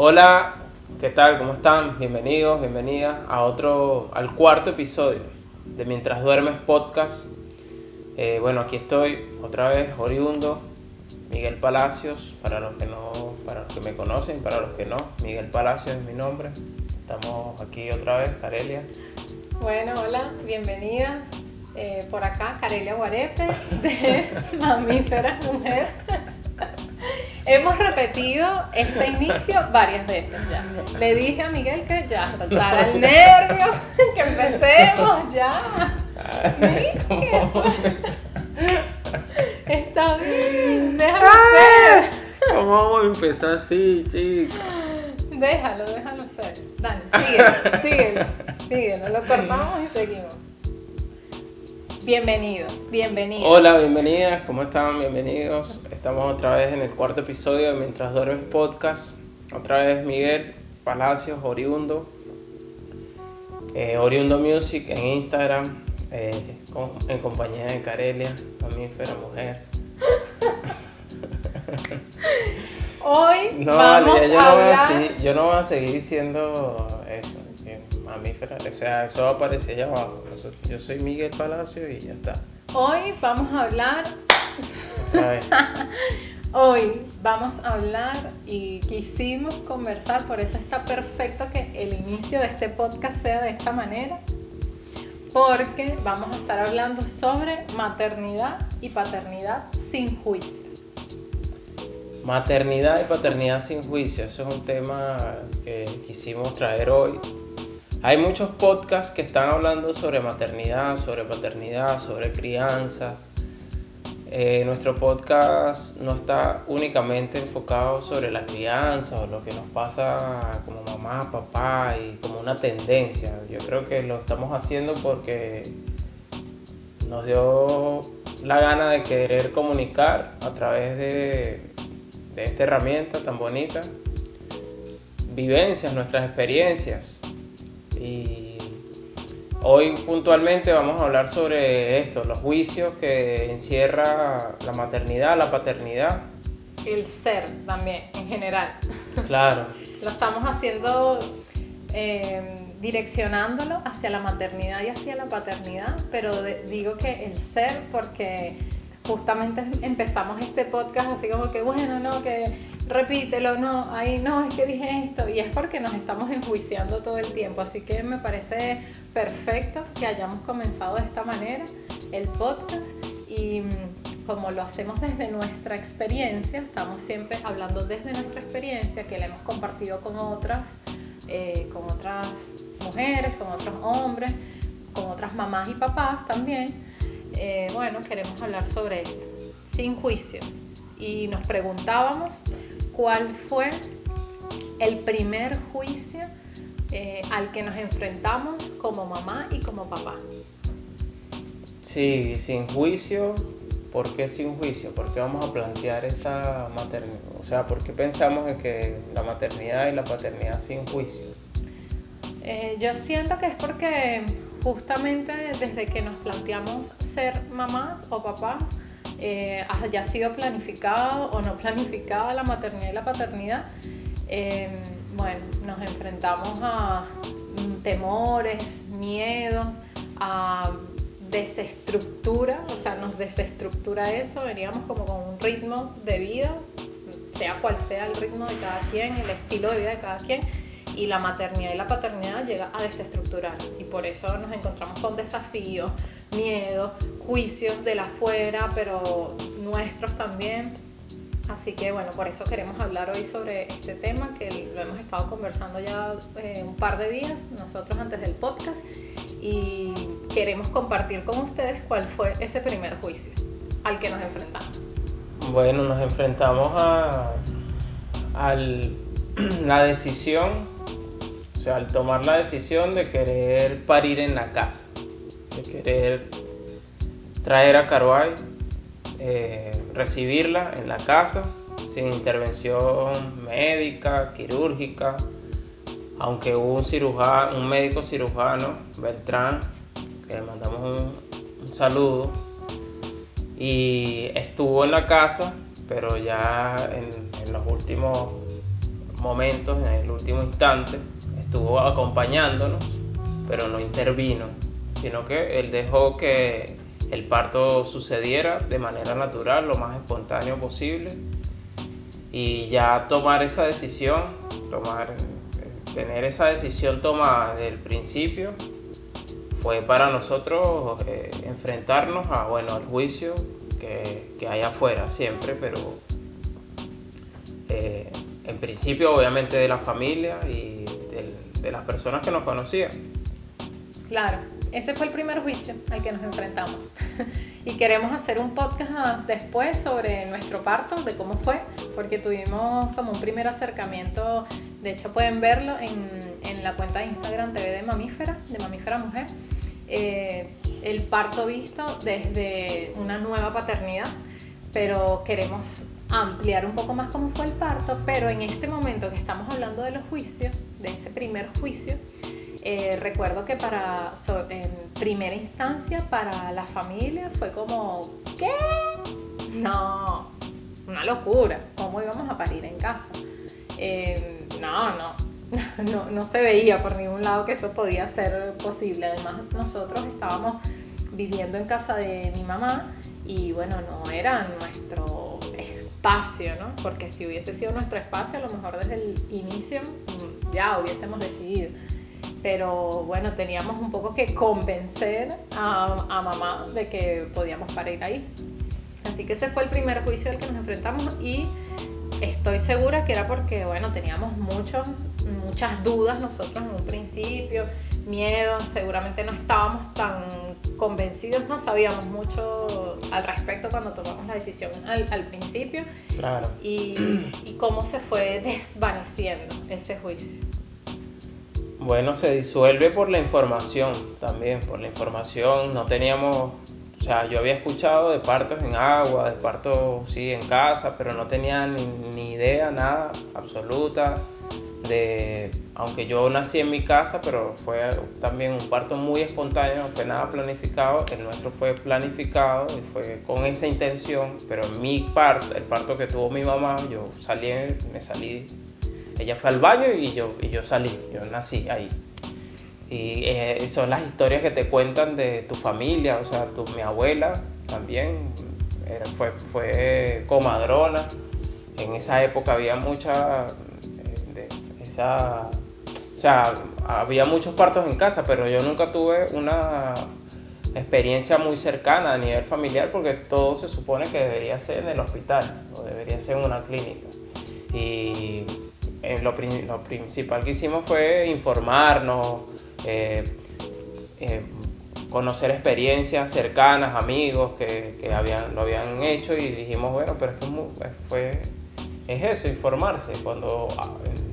Hola, ¿qué tal? ¿Cómo están? Bienvenidos, bienvenidas a otro, al cuarto episodio de Mientras Duermes Podcast. Eh, bueno, aquí estoy otra vez, oriundo, Miguel Palacios, para los que no, para los que me conocen, para los que no, Miguel Palacios es mi nombre. Estamos aquí otra vez, Carelia. Bueno, hola, bienvenidas. Eh, por acá, Carelia Guarepe, de Mamífera Mujer. Hemos repetido este inicio varias veces ya. Le dije a Miguel que ya soltara el nervio, que empecemos ya. Está bien, déjalo ser. ¿Cómo vamos a empezar así, chicos? Déjalo, déjalo ser. Dale, síguelo, síguelo, síguelo. Lo cortamos y seguimos. Bienvenidos, bienvenidos. Hola, bienvenidas, ¿cómo están? Bienvenidos. Estamos otra vez en el cuarto episodio de Mientras Duermes Podcast. Otra vez Miguel Palacios, Oriundo. Eh, Oriundo Music en Instagram, eh, con- en compañía de Carelia, mamífera mujer. Hoy No, vamos yo, a no voy a hablar. yo no voy a seguir diciendo eso, que mamífera, o sea, eso va a aparecer allá abajo. Yo soy Miguel Palacio y ya está. Hoy vamos a hablar. Hoy vamos a hablar y quisimos conversar, por eso está perfecto que el inicio de este podcast sea de esta manera, porque vamos a estar hablando sobre maternidad y paternidad sin juicios. Maternidad y paternidad sin juicio, eso es un tema que quisimos traer hoy. Hay muchos podcasts que están hablando sobre maternidad, sobre paternidad, sobre crianza. Eh, nuestro podcast no está únicamente enfocado sobre la crianza o lo que nos pasa como mamá, papá y como una tendencia. Yo creo que lo estamos haciendo porque nos dio la gana de querer comunicar a través de, de esta herramienta tan bonita vivencias, nuestras experiencias. Y hoy puntualmente vamos a hablar sobre esto, los juicios que encierra la maternidad, la paternidad. El ser también, en general. Claro, Lo estamos haciendo eh, direccionándolo hacia la maternidad y hacia la paternidad, pero de- digo que el ser porque justamente empezamos este podcast así como que bueno, no, que repítelo, no, ahí no, es que dije esto y es porque nos estamos enjuiciando todo el tiempo, así que me parece perfecto que hayamos comenzado de esta manera el podcast y mm, como lo hacemos desde nuestra experiencia, estamos siempre hablando desde nuestra experiencia que la hemos compartido con otras, eh, con otras mujeres, con otros hombres, con otras mamás y papás también. Eh, bueno, queremos hablar sobre esto, sin juicios. Y nos preguntábamos cuál fue el primer juicio eh, al que nos enfrentamos como mamá y como papá. sí, sin juicio. ¿Por qué sin juicio? ¿Por qué vamos a plantear esta maternidad? O sea, ¿por qué pensamos en que la maternidad y la paternidad sin juicio? Eh, yo siento que es porque justamente desde que nos planteamos ser mamás o papás, eh, haya sido planificado o no planificada la maternidad y la paternidad, eh, bueno, nos enfrentamos a temores, miedos, a desestructura, o sea, nos desestructura eso, veníamos como con un ritmo de vida, sea cual sea el ritmo de cada quien, el estilo de vida de cada quien, y la maternidad y la paternidad llega a desestructurar. Y por eso nos encontramos con desafíos, miedos, juicios de la afuera, pero nuestros también. Así que bueno, por eso queremos hablar hoy sobre este tema que lo hemos estado conversando ya eh, un par de días nosotros antes del podcast y queremos compartir con ustedes cuál fue ese primer juicio al que nos enfrentamos. Bueno, nos enfrentamos a, al- la decisión, o sea, al tomar la decisión de querer parir en la casa, de querer traer a Caruay, eh, recibirla en la casa, sin intervención médica, quirúrgica, aunque hubo un cirujano, un médico cirujano, Beltrán, que le mandamos un, saludo, y estuvo en la casa, pero ya en los últimos momentos, en el último instante, estuvo acompañándonos, pero no intervino, sino que él dejó que el parto sucediera de manera natural, lo más espontáneo posible, y ya tomar esa decisión, tomar, tener esa decisión tomada desde el principio, fue para nosotros eh, enfrentarnos a, bueno, al juicio que, que hay afuera siempre, pero eh, en principio obviamente de la familia y de, de las personas que nos conocían. Claro, ese fue el primer juicio al que nos enfrentamos. y queremos hacer un podcast después sobre nuestro parto, de cómo fue, porque tuvimos como un primer acercamiento, de hecho pueden verlo en, en la cuenta de Instagram TV de Mamífera, de Mamífera Mujer, eh, el parto visto desde una nueva paternidad, pero queremos ampliar un poco más cómo fue el parto, pero en este momento que estamos hablando de los juicios, de ese primer juicio, eh, recuerdo que para en primera instancia para la familia fue como ¿qué? No, una locura, ¿cómo íbamos a parir en casa? Eh, no, no, no, no se veía por ningún lado que eso podía ser posible. Además, nosotros estábamos viviendo en casa de mi mamá y bueno, no era nuestro espacio, ¿no? Porque si hubiese sido nuestro espacio, a lo mejor desde el inicio ya hubiésemos decidido. Pero bueno, teníamos un poco que convencer a, a mamá de que podíamos parir ahí. Así que ese fue el primer juicio al que nos enfrentamos y estoy segura que era porque, bueno, teníamos muchos, muchas dudas nosotros en un principio, miedo, seguramente no estábamos tan convencidos, no sabíamos mucho al respecto cuando tomamos la decisión al, al principio. Claro. Y, y cómo se fue desvaneciendo ese juicio. Bueno, se disuelve por la información también, por la información. No teníamos, o sea, yo había escuchado de partos en agua, de partos, sí, en casa, pero no tenía ni, ni idea, nada, absoluta, de, aunque yo nací en mi casa, pero fue también un parto muy espontáneo, no fue nada planificado, el nuestro fue planificado y fue con esa intención, pero mi parto, el parto que tuvo mi mamá, yo salí, me salí ella fue al baño y yo, y yo salí, yo nací ahí. Y eh, son las historias que te cuentan de tu familia, o sea, tu, mi abuela también fue, fue comadrona. En esa época había mucha, eh, de, esa, o sea, había muchos partos en casa, pero yo nunca tuve una experiencia muy cercana a nivel familiar porque todo se supone que debería ser en el hospital o debería ser en una clínica. Y eh, lo, principal que hicimos fue informarnos, eh, eh, conocer experiencias cercanas, amigos que, habían, lo habían hecho y dijimos, bueno, pero es, que fue, es eso, informarse. Cuando ah,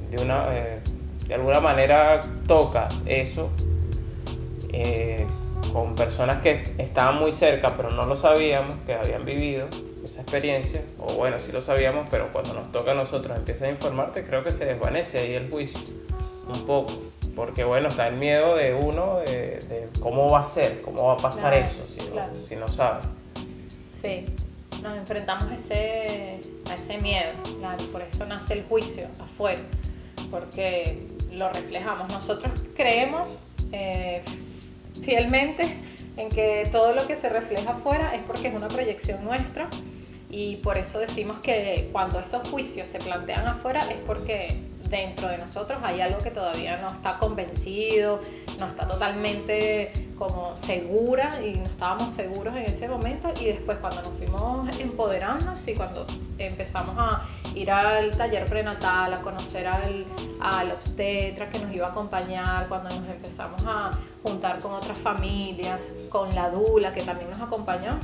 de, una, de alguna manera tocas eso con personas que estaban muy cerca pero no lo sabíamos, que habían vivido, esa experiencia, o bueno, sí lo sabíamos, pero cuando nos toca a nosotros empiezas a informarte, creo que se desvanece ahí el juicio un poco, porque bueno, está el miedo de uno de, de cómo va a ser, cómo va a pasar Claro, eso, si, claro. no, si no sabe. Sí, nos enfrentamos a ese, a ese miedo, claro, por eso nace el juicio afuera, porque lo reflejamos. Nosotros creemos eh, fielmente en que todo lo que se refleja afuera es porque es una proyección nuestra y por eso decimos que cuando esos juicios se plantean afuera es porque dentro de nosotros hay algo que todavía no está convencido, no está totalmente como segura y no estábamos seguros en ese momento. Y después cuando nos fuimos empoderándonos y cuando empezamos a ir al taller prenatal, a conocer al, al obstetra que nos iba a acompañar, cuando nos empezamos a juntar con otras familias, con la dula que también nos acompañó,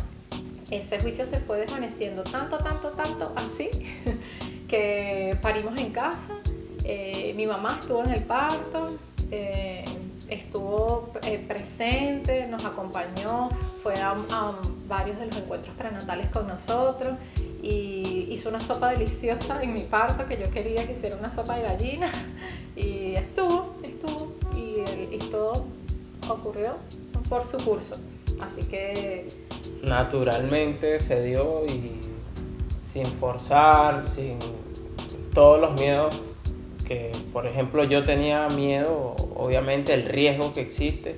ese juicio se fue desvaneciendo tanto, tanto, tanto así que parimos en casa. Eh, mi mamá estuvo en el parto, eh, estuvo eh, presente, nos acompañó, fue a, varios de los encuentros prenatales con nosotros y hizo una sopa deliciosa en mi parto que yo quería que hiciera una sopa de gallina y estuvo, estuvo y, y todo ocurrió por su curso. Así que naturalmente se dio y sin forzar, sin todos los miedos que, por ejemplo, yo tenía miedo, obviamente el riesgo que existe,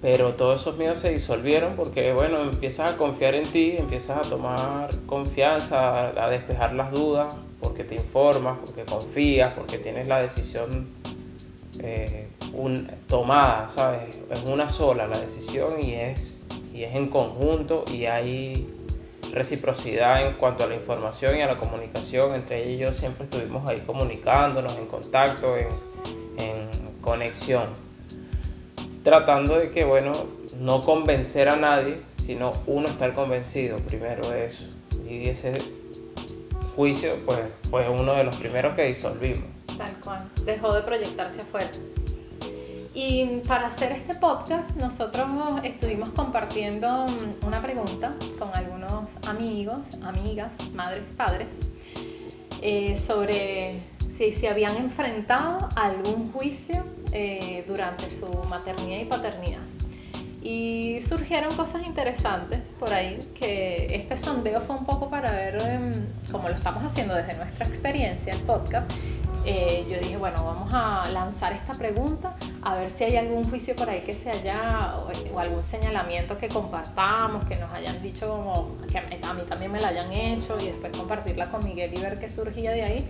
pero todos esos miedos se disolvieron porque, bueno, empiezas a confiar en ti, empiezas a tomar confianza, a despejar las dudas, porque te informas, porque confías, porque tienes la decisión eh, tomada, ¿sabes? Es una sola la decisión y es, y es en conjunto y hay reciprocidad en cuanto a la información y a la comunicación. Entre ellos siempre estuvimos ahí comunicándonos, en contacto, en, en conexión. Tratando de que, bueno, no convencer a nadie, sino uno estar convencido primero de eso. Y ese juicio, pues, fue uno de los primeros que disolvimos. Tal cual, dejó de proyectarse afuera. Y para hacer este podcast nosotros estuvimos compartiendo una pregunta con algunos amigos, amigas, madres, padres, eh, sobre si se habían enfrentado a algún juicio eh, durante su maternidad y paternidad. Y surgieron cosas interesantes por ahí, que este sondeo fue un poco para ver, em, como lo estamos haciendo desde nuestra experiencia en podcast, eh, yo dije, bueno, vamos a lanzar esta pregunta a ver si hay algún juicio por ahí que se haya, o, algún señalamiento que compartamos, que nos hayan dicho como, que a mí también me la hayan hecho y después compartirla con Miguel y ver qué surgía de ahí.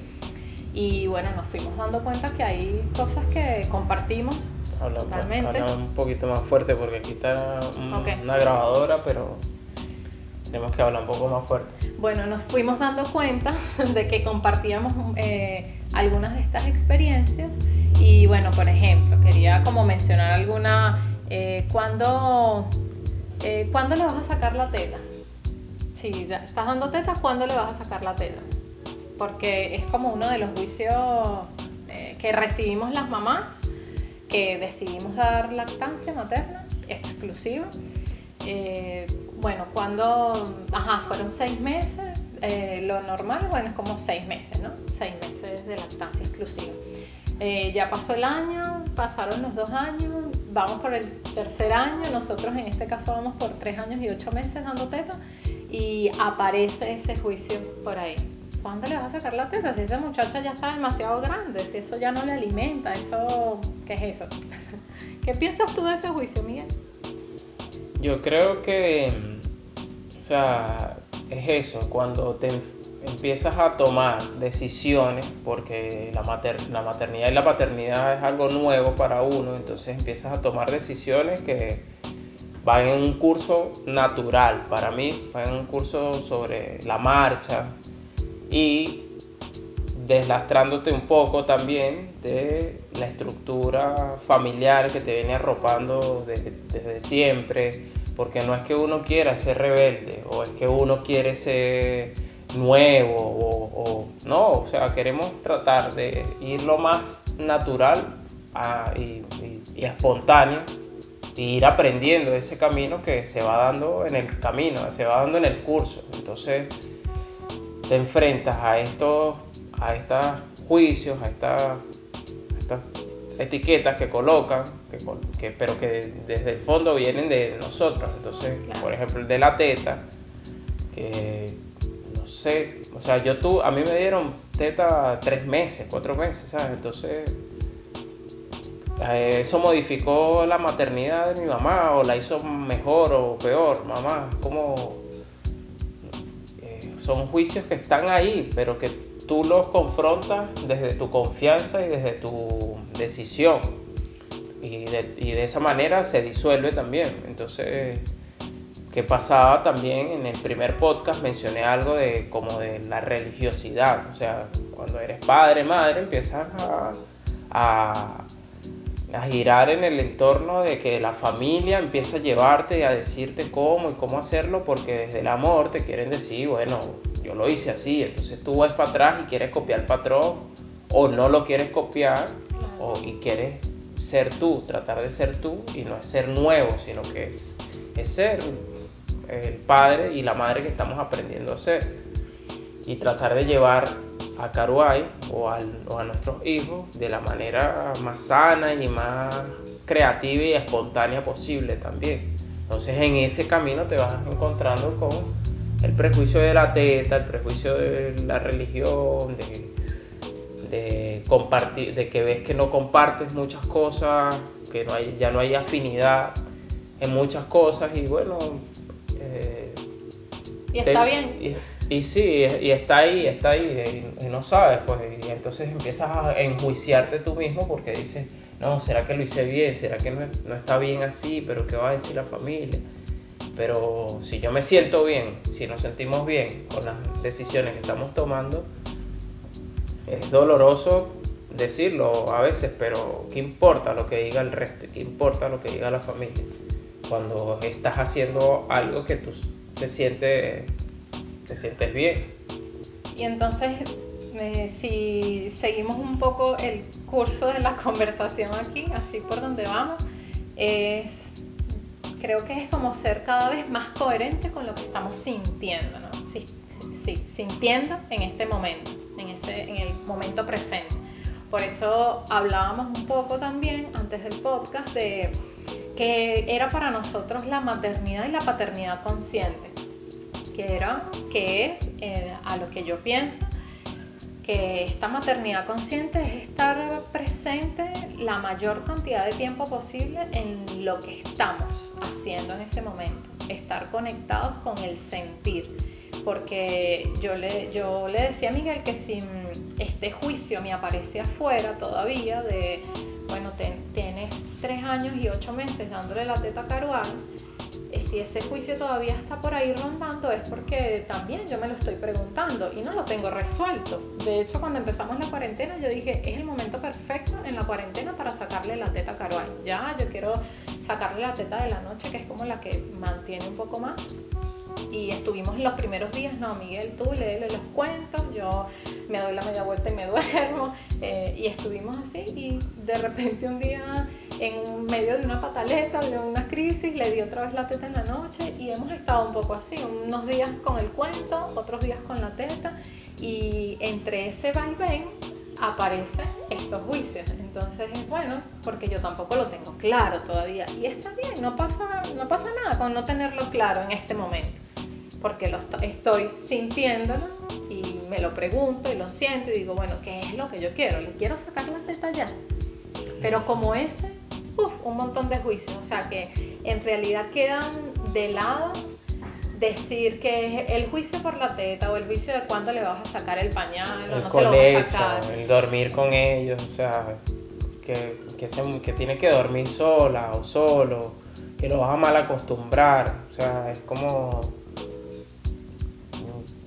Y bueno, nos fuimos dando cuenta que hay cosas que compartimos habla, totalmente. Habla un poquito más fuerte porque aquí está una grabadora, pero tenemos que hablar un poco más fuerte. Bueno, nos fuimos dando cuenta de que compartíamos eh, algunas de estas experiencias y bueno, por ejemplo, quería como mencionar alguna, eh, ¿cuándo, eh, ¿cuándo le vas a sacar la teta? Si estás dando teta, ¿cuándo le vas a sacar la teta? Porque es como uno de los juicios eh, que recibimos las mamás, que decidimos dar lactancia materna exclusiva. bueno, cuando, ajá, fueron seis meses, lo normal, bueno, es como. Seis meses lactancia exclusiva. Eh, ya pasó el año, pasaron los dos años, vamos por el tercer año, nosotros en este caso vamos por tres años y ocho meses dando teta y aparece ese juicio por ahí. ¿Cuándo le vas a sacar la teta? Si esa muchacha ya está demasiado grande, si eso ya no le alimenta, eso, ¿qué es eso? ¿Qué piensas tú de ese juicio, Miguel? Yo creo que, o sea, es eso, cuando te empiezas a tomar decisiones, porque la, la maternidad y la paternidad es algo nuevo para uno, entonces empiezas a tomar decisiones que van en un curso natural. Para mí, van en un curso sobre la marcha y deslastrándote un poco también de la estructura familiar que te viene arropando desde siempre, porque no es que uno quiera ser rebelde o es que uno quiere ser nuevo o, no, o sea, queremos tratar de ir lo más natural y, espontáneo y ir aprendiendo ese camino que se va dando en el camino, se va dando en el curso. Entonces te enfrentas a estos, a estos juicios, a estas, etiquetas que colocan, que, pero que desde el fondo vienen de nosotros. Entonces, por ejemplo, el de la teta, que o sea, yo tú, a mí me dieron teta tres meses, cuatro meses, ¿sabes? Entonces, eh, eso modificó la maternidad de mi mamá o la hizo mejor o peor, mamá, como eh, son juicios que están ahí, pero que tú los confrontas desde tu confianza y desde tu decisión. Y de, y de esa manera se disuelve también. Entonces, que pasaba también en el primer podcast mencioné algo de como de la religiosidad, o sea, cuando eres padre, madre, empiezas a, a, girar en el entorno de que la familia empieza a llevarte y a decirte cómo y cómo hacerlo, porque desde el amor te quieren decir, bueno, yo lo hice así, entonces tú vas para atrás y quieres copiar el patrón, o no lo quieres copiar, o, y quieres ser tú, tratar de ser tú, y no es ser nuevo, sino que es, es ser el padre y la madre que estamos aprendiendo a ser y tratar de llevar a Karuai o, a nuestros hijos de la manera más sana y más creativa y espontánea posible también. Entonces en ese camino te vas encontrando con el prejuicio de la teta, el prejuicio de la religión, de de compartir, de que ves que no compartes muchas cosas, que no hay, ya no hay afinidad en muchas cosas y bueno... Eh, y está bien. Y, sí, y está ahí, está ahí, y, no sabes, pues, y entonces empiezas a enjuiciarte tú mismo porque dices, no, ¿será que lo hice bien? ¿Será que no, no está bien así? ¿Pero qué va a decir la familia? Pero si yo me siento bien, si nos sentimos bien con las decisiones que estamos tomando, es doloroso decirlo a veces, pero ¿qué importa lo que diga el resto? ¿Qué importa lo que diga la familia? Cuando estás haciendo algo que tú te sientes, te sientes bien. Y entonces, si seguimos un poco el curso de la conversación aquí, así por donde vamos, es, creo que es como ser cada vez más coherente con lo que estamos sintiendo, ¿no? Sí, sí, sintiendo en este momento en, ese, en el momento presente. Por eso hablábamos un poco también antes del podcast de que era para nosotros la maternidad y la paternidad consciente, que era, que es eh, a lo que yo pienso, que esta maternidad consciente es estar presente la mayor cantidad de tiempo posible en lo que estamos haciendo en ese momento, estar conectados con el sentir porque yo le, yo le decía a Miguel que si este juicio me aparece afuera todavía de, bueno, tienes tres años y ocho meses dándole la teta carual, eh, si ese juicio todavía está por ahí rondando es porque también yo me lo estoy preguntando y no lo tengo resuelto. De hecho, cuando empezamos la cuarentena yo dije, es el momento perfecto en la cuarentena para sacarle la teta carual. Ya, yo quiero sacarle la teta de la noche, que es como la que mantiene un poco más y estuvimos los primeros días, no, Miguel, tú léele los cuentos, yo me doy la media vuelta y me duermo, eh, y estuvimos así, y de repente un día, en medio de una pataleta, de una crisis, le di otra vez la teta en la noche, y hemos estado un poco así, unos días con el cuento, otros días con la teta, y entre ese vaivén aparecen estos juicios. Entonces es bueno porque yo tampoco lo tengo claro todavía. Y está bien, no pasa, no pasa nada con no tenerlo claro en este momento porque lo estoy sintiéndolo y me lo pregunto y lo siento y digo, bueno, ¿qué es lo que yo quiero? ¿Le quiero sacar la teta ya? Pero como ese, uf, un montón de juicios, o sea que en realidad quedan de lado decir que es el juicio por la teta o el juicio de cuándo le vas a sacar el pañal o no se lo vas a sacar. El dormir con ellos, o sea, que, que, que tiene que dormir sola o solo, que lo vas a mal acostumbrar, o sea, es como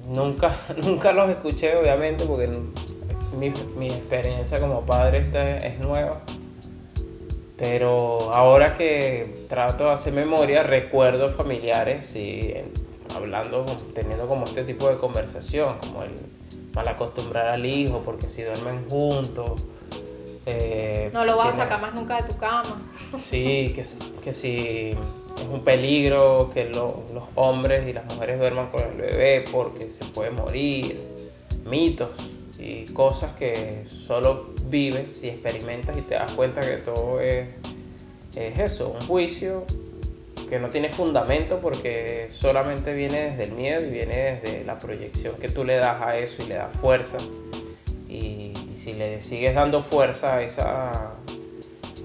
Nunca, nunca los escuché, obviamente, porque mi, experiencia como padre es nueva. Pero ahora que trato de hacer memoria, recuerdo familiares y hablando, teniendo como este tipo de conversación, como el mal acostumbrar al hijo, porque si duermen juntos. Eh, no lo vas a sacar más nunca de tu cama. Sí, que, que si es un peligro que los hombres y las mujeres duerman con el bebé porque se puede morir, mitos y cosas que solo vives y experimentas y te das cuenta que todo es, es eso, un juicio que no tiene fundamento porque solamente viene desde el miedo y viene desde la proyección que tú le das a eso y le das fuerza. Y si le sigues dando fuerza a esa,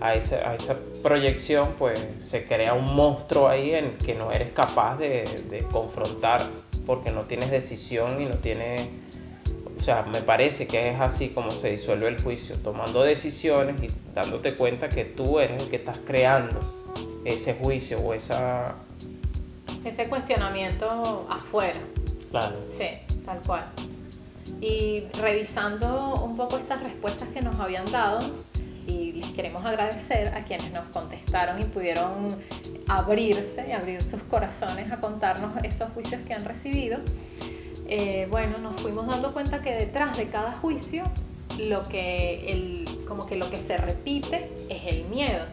a esa, a esa proyección, pues se crea un monstruo ahí en que no eres capaz de, confrontar porque no tienes decisión y no tienes... O sea, me parece que es así como se disuelve el juicio, tomando decisiones y dándote cuenta que tú eres el que estás creando ese juicio o esa... Ese cuestionamiento afuera. Claro. Sí, tal cual. Y revisando un poco estas respuestas que nos habían dado, queremos agradecer a quienes nos contestaron y pudieron abrirse, y abrir sus corazones a contarnos esos juicios que han recibido. Eh, bueno, nos fuimos dando cuenta que detrás de cada juicio, lo que el, como que lo que se repite es el miedo.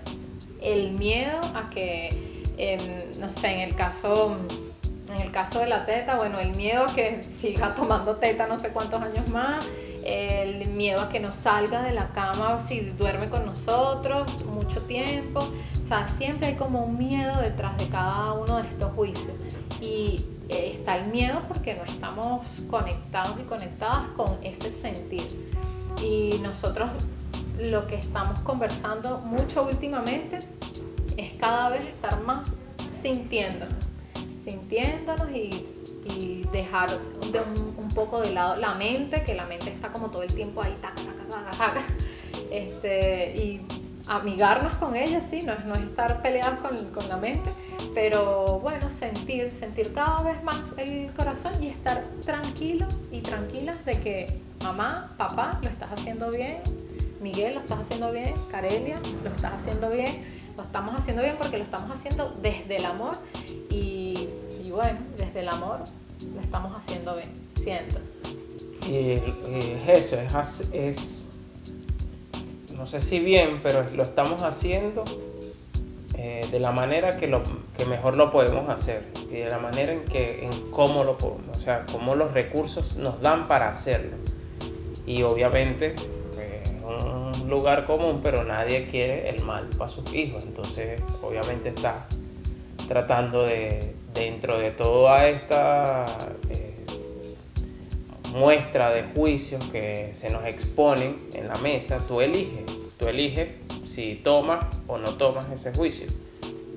El miedo a que, no sé, en el caso en el caso de la teta, bueno, el miedo a que siga tomando teta no sé cuántos años más, el miedo a que no salga de la cama si duerme con nosotros mucho tiempo. O sea, siempre hay como un miedo detrás de cada uno de estos juicios. Y eh, está el miedo porque no estamos conectados y conectadas con ese sentir. Y nosotros lo que estamos conversando mucho últimamente es cada vez estar más sintiéndonos, sintiéndonos y, dejar un, poco de lado la mente, que la mente está como todo el tiempo ahí, taca, taca, taca, taca. Este, y amigarnos con ella, sí, no es, no estar peleados con, con, la mente, pero bueno, sentir, sentir cada vez más el corazón y estar tranquilos y tranquilas de que mamá, papá, lo estás haciendo bien, Miguel, lo estás haciendo bien, Carelia, lo estás haciendo bien, lo estamos haciendo bien porque lo estamos haciendo desde el amor y, y bueno, desde el amor lo estamos haciendo bien, Y, eso, es, es no sé si bien, pero lo estamos haciendo eh, de la manera que, lo, que mejor lo podemos hacer y de la manera en que en cómo lo podemos, o sea, cómo los recursos nos dan para hacerlo. Y obviamente eh, un lugar común, pero nadie quiere el mal para sus hijos, entonces obviamente está tratando de dentro de toda esta eh, muestra de juicios que se nos exponen en la mesa, tú eliges, tú eliges si tomas o no tomas ese juicio.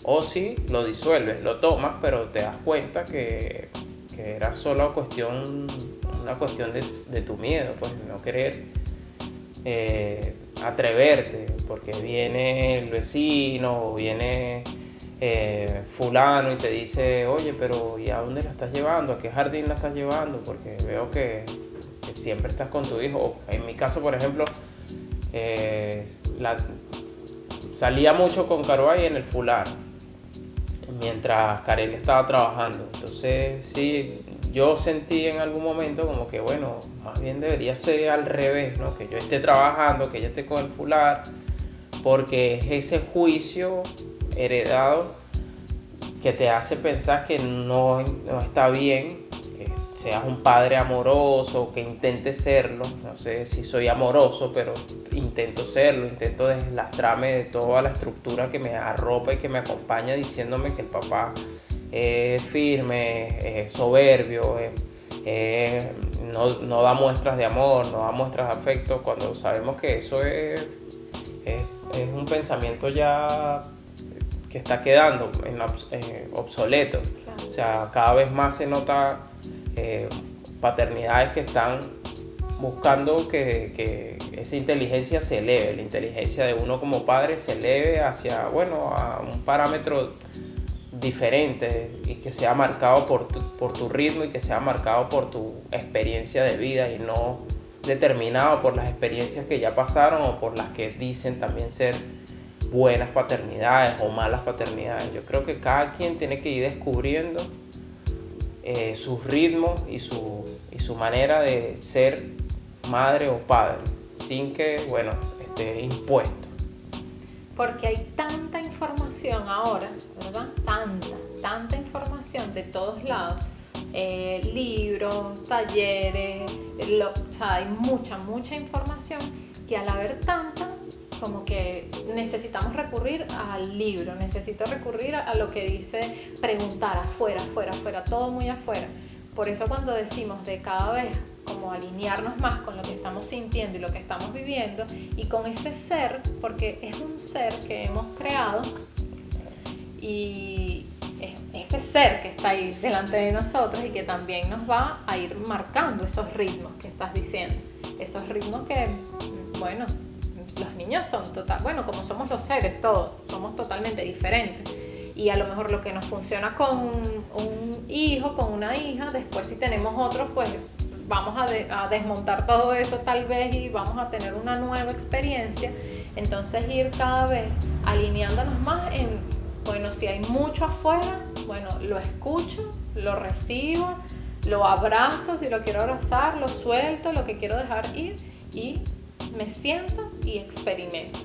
O si lo disuelves, lo tomas, pero te das cuenta que, era solo cuestión, una cuestión de, tu miedo, pues no querer eh, atreverte, porque viene el vecino o viene eh, fulano y te dice, oye, pero ¿y a dónde la estás llevando? ¿A qué jardín la estás llevando? Porque veo que, siempre estás con tu hijo. en mi caso, por ejemplo, eh, salía mucho con Caruay en el fular, mientras Karel estaba trabajando. Entonces, sí, yo sentí en algún momento como que, bueno, más bien debería ser al revés, ¿no? Que yo esté trabajando, que ella esté con el fular, porque es ese juicio heredado que te hace pensar que no, no está bien que seas un padre amoroso, que intentes serlo. No sé si soy amoroso, pero intento serlo, intento deslastrarme de toda la estructura que me arropa y que me acompaña diciéndome que el papá es firme, es soberbio, no, no, da muestras de amor, no da muestras de afecto, cuando sabemos que eso es, es, es un pensamiento ya que está quedando en, eh, obsoleto. O sea, cada vez más se nota eh, paternidades que están buscando que, esa inteligencia se eleve, la inteligencia de uno como padre se eleve hacia, bueno, a un parámetro diferente y que sea marcado por tu, por tu ritmo y que sea marcado por tu experiencia de vida y no determinado por las experiencias que ya pasaron o por las que dicen también ser buenas paternidades o malas paternidades. Yo creo que cada quien tiene que ir descubriendo eh, sus ritmos y su, y su manera de ser madre o padre, sin que, bueno, esté impuesto. Porque hay tanta información ahora, ¿verdad? Tanta, tanta información de todos lados. Eh, libros, talleres, o sea, hay mucha, mucha información que al haber tanta, como que necesitamos recurrir al libro, necesito recurrir a lo que dice preguntar afuera, afuera, afuera, todo muy afuera. Por eso cuando decimos de cada vez como alinearnos más con lo que estamos sintiendo y lo que estamos viviendo y con ese ser, porque es un ser que hemos creado y ese ser que está ahí delante de nosotros y que también nos va a ir marcando esos ritmos que estás diciendo, esos ritmos que, bueno, los niños son total, bueno, como somos los seres todos, somos totalmente diferentes. Y a lo mejor lo que nos funciona con un, hijo, con una hija, después si tenemos otros, pues vamos a, desmontar todo eso tal vez y vamos a tener una nueva experiencia. Entonces ir cada vez alineándonos más en, bueno, si hay mucho afuera, bueno, lo escucho, lo recibo, lo abrazo, si lo quiero abrazar, lo suelto, lo que quiero dejar ir y me siento y experimento,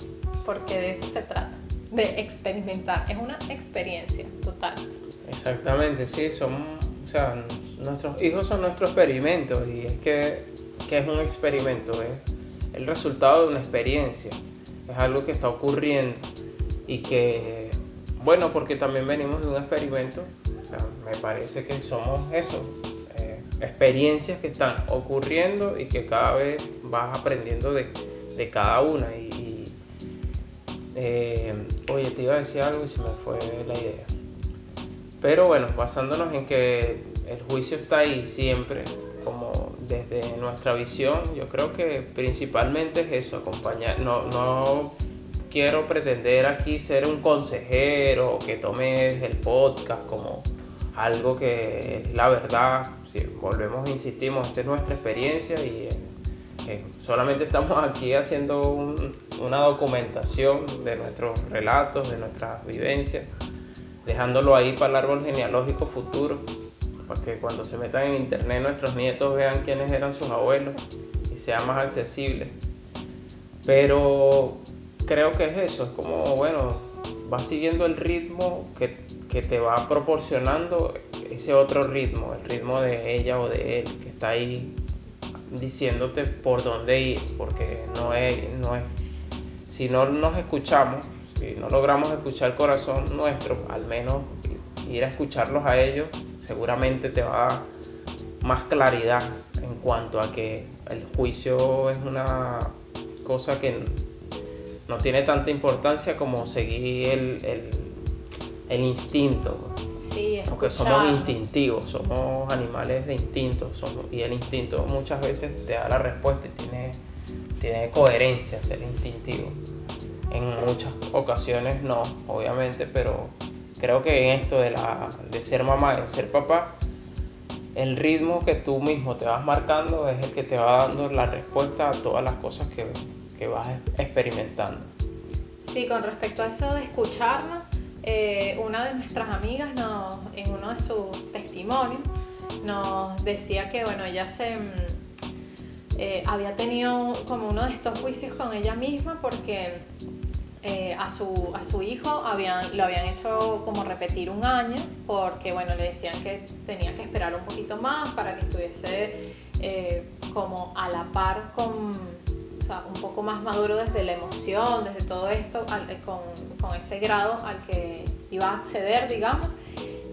porque de eso se trata, de experimentar, es una experiencia total. Exactamente, sí, son, o sea, nuestros hijos son nuestro experimento y es que, es un experimento, es el resultado de una experiencia, es algo que está ocurriendo y que, bueno, porque también venimos de un experimento, o sea, me parece que somos eso, experiencias que están ocurriendo y que cada vez vas aprendiendo de, cada una. Y, eh, oye, te iba a decir algo y se me fue la idea. Pero bueno, basándonos en que el juicio está ahí siempre, como desde nuestra visión, yo creo que principalmente es eso, acompañar, no, no quiero pretender aquí ser un consejero que tomes el podcast como algo que es la verdad. Si volvemos, insistimos, esta es nuestra experiencia y eh, solamente estamos aquí haciendo una documentación de nuestros relatos, de nuestras vivencias, dejándolo ahí para el árbol genealógico futuro, para que cuando se metan en internet nuestros nietos vean quiénes eran sus abuelos y sea más accesible. Pero creo que es eso, es como, bueno, va siguiendo el ritmo que, te va proporcionando ese otro ritmo, el ritmo de ella o de él, que está ahí diciéndote por dónde ir, porque no es, no es, si no nos escuchamos, si no logramos escuchar el corazón nuestro, al menos ir a escucharlos a ellos, seguramente te va a dar más claridad en cuanto a que el juicio es una cosa que no tiene tanta importancia como seguir el, el, instinto. Sí, porque somos instintivos, somos animales de instinto, y el instinto muchas veces te da la respuesta y tiene, tiene coherencia ser instintivo. En muchas ocasiones no, obviamente, pero creo que en esto de, la, de ser mamá y de ser papá, el ritmo que tú mismo te vas marcando es el que te va dando la respuesta a todas las cosas que, que vas experimentando. Sí, con respecto a eso de escucharnos, eh, una de nuestras amigas nos, en uno de sus testimonios nos decía que bueno, ella se mm, eh, había tenido como uno de estos juicios con ella misma porque eh, a, su, a su hijo habían, lo habían hecho como repetir un año porque bueno, le decían que tenía que esperar un poquito más para que estuviese como a la par con un poco más maduro desde la emoción, desde todo esto, eh, con, ese grado al que iba a acceder, digamos.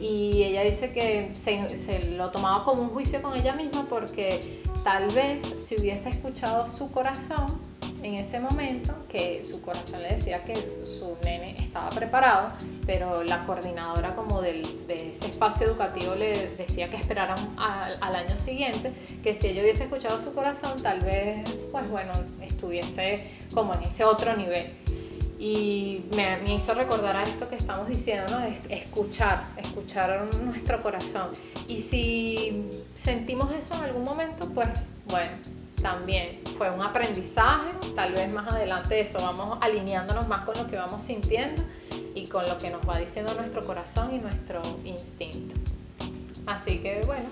Y ella dice que se, lo tomaba como un juicio con ella misma porque tal vez si hubiese escuchado su corazón en ese momento, que su corazón le decía que su nene estaba preparado, pero la coordinadora como del, de ese espacio educativo le decía que esperaran al, al año siguiente, que si ella hubiese escuchado su corazón, tal vez, pues bueno, estuviese como en ese otro nivel. Y me, me hizo recordar a esto que estamos diciendo, ¿no? escuchar, escuchar nuestro corazón. Y si sentimos eso en algún momento, pues bueno, también fue un aprendizaje, tal vez más adelante eso, vamos alineándonos más con lo que vamos sintiendo y con lo que nos va diciendo nuestro corazón y nuestro instinto. Así que bueno,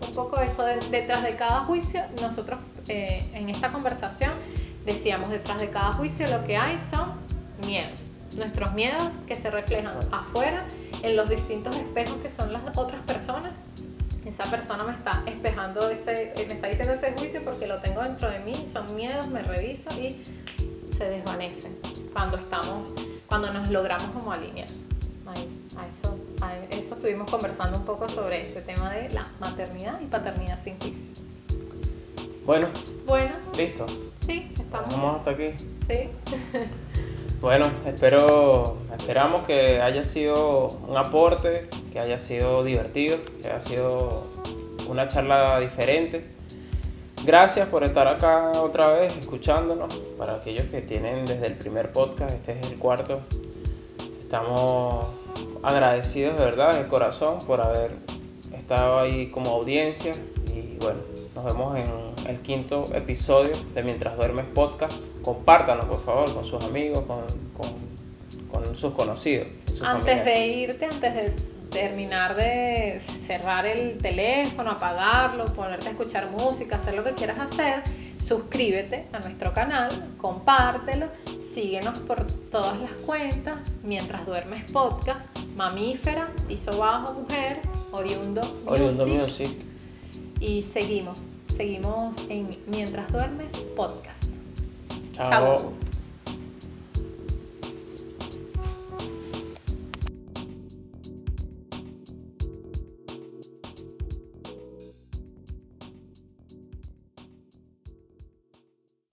un poco eso detrás de cada juicio, nosotros eh, en esta conversación decíamos detrás de cada juicio lo que hay son miedos, nuestros miedos que se reflejan afuera en los distintos espejos que son las otras personas esa persona me está espejando ese, eh, me está diciendo ese juicio porque lo tengo dentro de mí, son miedos, me reviso y se desvanecen cuando estamos, cuando nos logramos como alinear. a eso, a eso estuvimos conversando un poco sobre este tema de la maternidad y paternidad sin juicio. Bueno. Bueno. Listo. Sí, estamos. Vamos hasta aquí. Sí. Bueno, espero, esperamos que haya sido un aporte, que haya sido divertido, que haya sido una charla diferente. Gracias por estar acá otra vez escuchándonos. Para aquellos que tienen desde el primer podcast, este es el cuarto. Estamos agradecidos de verdad, de corazón, por haber estado ahí como audiencia. Y bueno, nos vemos en el quinto episodio de Mientras Duermes Podcast. Compártanlo, por favor, con sus amigos, con, con, sus conocidos. antes de irte, antes de terminar de cerrar el teléfono, apagarlo, ponerte a escuchar música, hacer lo que quieras hacer, suscríbete a nuestro canal, compártelo, síguenos por todas las cuentas, Mientras Duermes Podcast, Mamífera, Piso Bajo Mujer, Oriundo, Oriundo Music. Y seguimos seguimos en Mientras Duermes Podcast. Chao.